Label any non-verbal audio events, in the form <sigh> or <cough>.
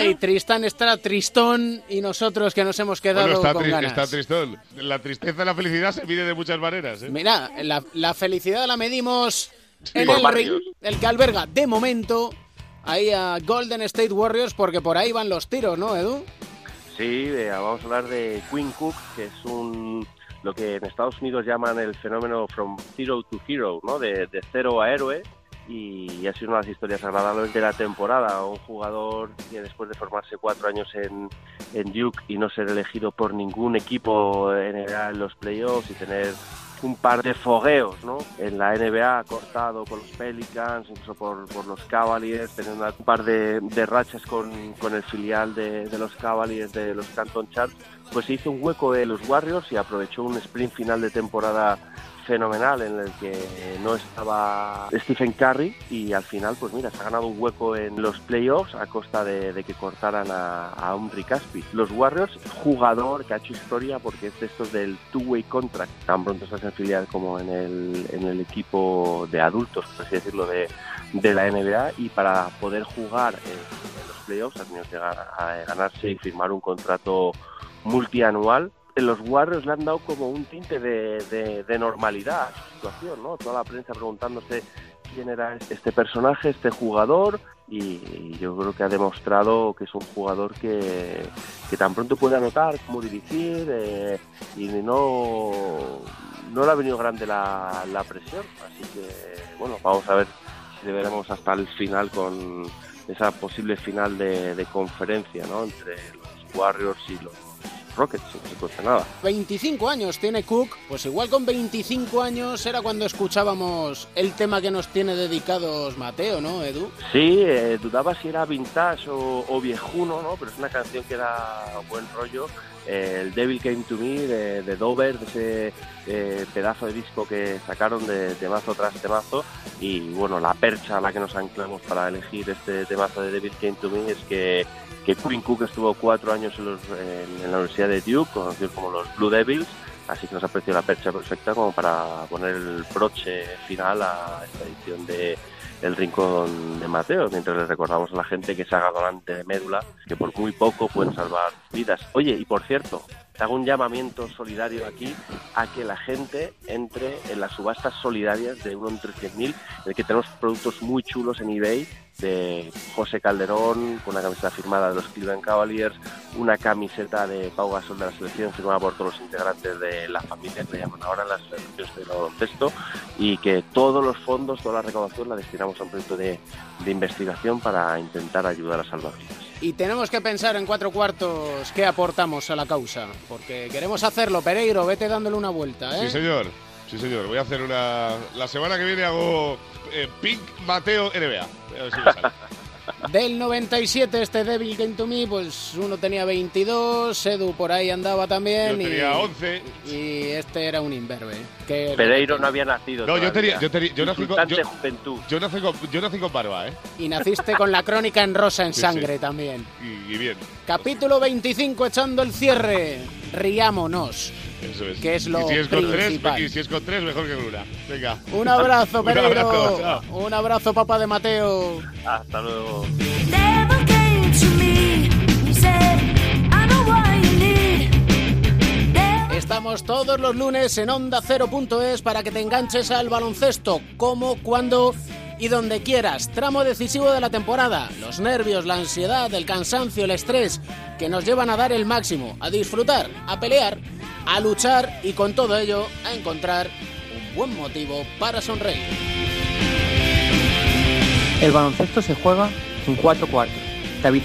Ay, Tristán está tristón y nosotros que nos hemos quedado Bueno, está, con tri- ganas. está tristón. La tristeza y la felicidad se mide de muchas maneras. ¿eh? Mira, la, la felicidad la medimos en el barrios. ring, el que alberga de momento ahí a Golden State Warriors, porque por ahí van los tiros, ¿no, Edu? Sí, eh, vamos a hablar de Queen Cook, que es un lo que en Estados Unidos llaman el fenómeno from zero to hero, ¿no? De, de cero a héroe. Y ha sido una de las historias agradables de la temporada. Un jugador que después de formarse cuatro años en, en Duke y no ser elegido por ningún equipo en los playoffs y tener un par de fogueos ¿no? en la NBA, cortado con los Pelicans, incluso por, por los Cavaliers, teniendo un par de, de rachas con, con el filial de, de los Cavaliers de los Canton Charts, pues se hizo un hueco de los Warriors y aprovechó un sprint final de temporada fenomenal en el que no estaba Stephen Curry y al final pues mira se ha ganado un hueco en los playoffs a costa de, de que cortaran a, a Umri Caspi. Los Warriors, jugador que ha hecho historia porque es de estos del two-way contract, tan pronto estás en filial como en el, en el equipo de adultos, por así decirlo, de, de la NBA y para poder jugar en, en los playoffs ha tenido que ganarse y firmar un contrato multianual los Warriors le han dado como un tinte de, normalidad a su situación, ¿no? Toda la prensa preguntándose quién era este personaje, este jugador, y yo creo que ha demostrado que es un jugador que, que tan pronto puede anotar como dirigir, eh, y no, no le ha venido grande la, la presión, así que, bueno, vamos a ver si le veremos hasta el final con esa posible final de, de conferencia, ¿no? Entre los Warriors y los Rockets, no se cuesta nada. 25 años tiene Cook, pues igual con 25 años era cuando escuchábamos el tema que nos tiene dedicados Mateo, ¿no, Edu? Sí, eh, dudaba si era vintage o, o viejuno, ¿no? Pero es una canción que da buen rollo. Eh, el Devil Came to Me de, de Dover, de ese eh, pedazo de disco que sacaron de temazo tras temazo. Y bueno, la percha a la que nos anclamos para elegir este temazo de Devil Came to Me es que, que Quinn Cook estuvo cuatro años en, los- en- en la Universidad de Duke, conocidos como los Blue Devils. Así que nos ha parecido la percha perfecta como para poner el broche final a esta edición de El Rincón de Mateo, mientras le recordamos a la gente que se haga donante de médula, que por muy poco pueden salvar vidas. Oye, y por cierto, te hago un llamamiento solidario aquí a que la gente entre en las subastas solidarias de uno entre 100.000, en el que tenemos productos muy chulos en eBay de José Calderón, con una camiseta firmada de los Cleveland Cavaliers, una camiseta de Pau Gasol de la selección firmada por todos los integrantes de la familia, que le llaman ahora las selecciones de baloncesto, y que todos los fondos, toda la recaudación la destinamos a un proyecto de, de investigación para intentar ayudar a salvar vidas. Y tenemos que pensar en cuatro cuartos qué aportamos a la causa, porque queremos hacerlo. Pereiro, vete dándole una vuelta, ¿eh? Sí, señor. Sí, señor. Voy a hacer una. La semana que viene hago eh, Pink Mateo NBA. A ver si me sale. Del 97 este Devil Came to Me, pues uno tenía 22, Edu por ahí andaba también. Yo y- tenía 11. Y este era un imberbe. Que Pereiro no había nacido. No, yo tenía- yo tenía- yo nací con- yo- juventud. Yo nací con, yo nací con barba, ¿eh? Y naciste con la crónica en rosa en Sí, sangre sí. también. Y, y bien. Capítulo 25 echando el cierre. Riámonos. Eso es. Que es lo y si es con principal. tres, y si es con tres, mejor que con una. Venga. Un abrazo, <laughs> Un Pereiro. abrazo, chao. Un abrazo, papá de Mateo. Hasta luego. Estamos todos los lunes en Onda 0.es para que te enganches al baloncesto, como, cuando y donde quieras. Tramo decisivo de la temporada. Los nervios, la ansiedad, el cansancio, el estrés que nos llevan a dar el máximo, a disfrutar, a pelear, a luchar y con todo ello a encontrar un buen motivo para sonreír. El baloncesto se juega en cuatro cuartos. David.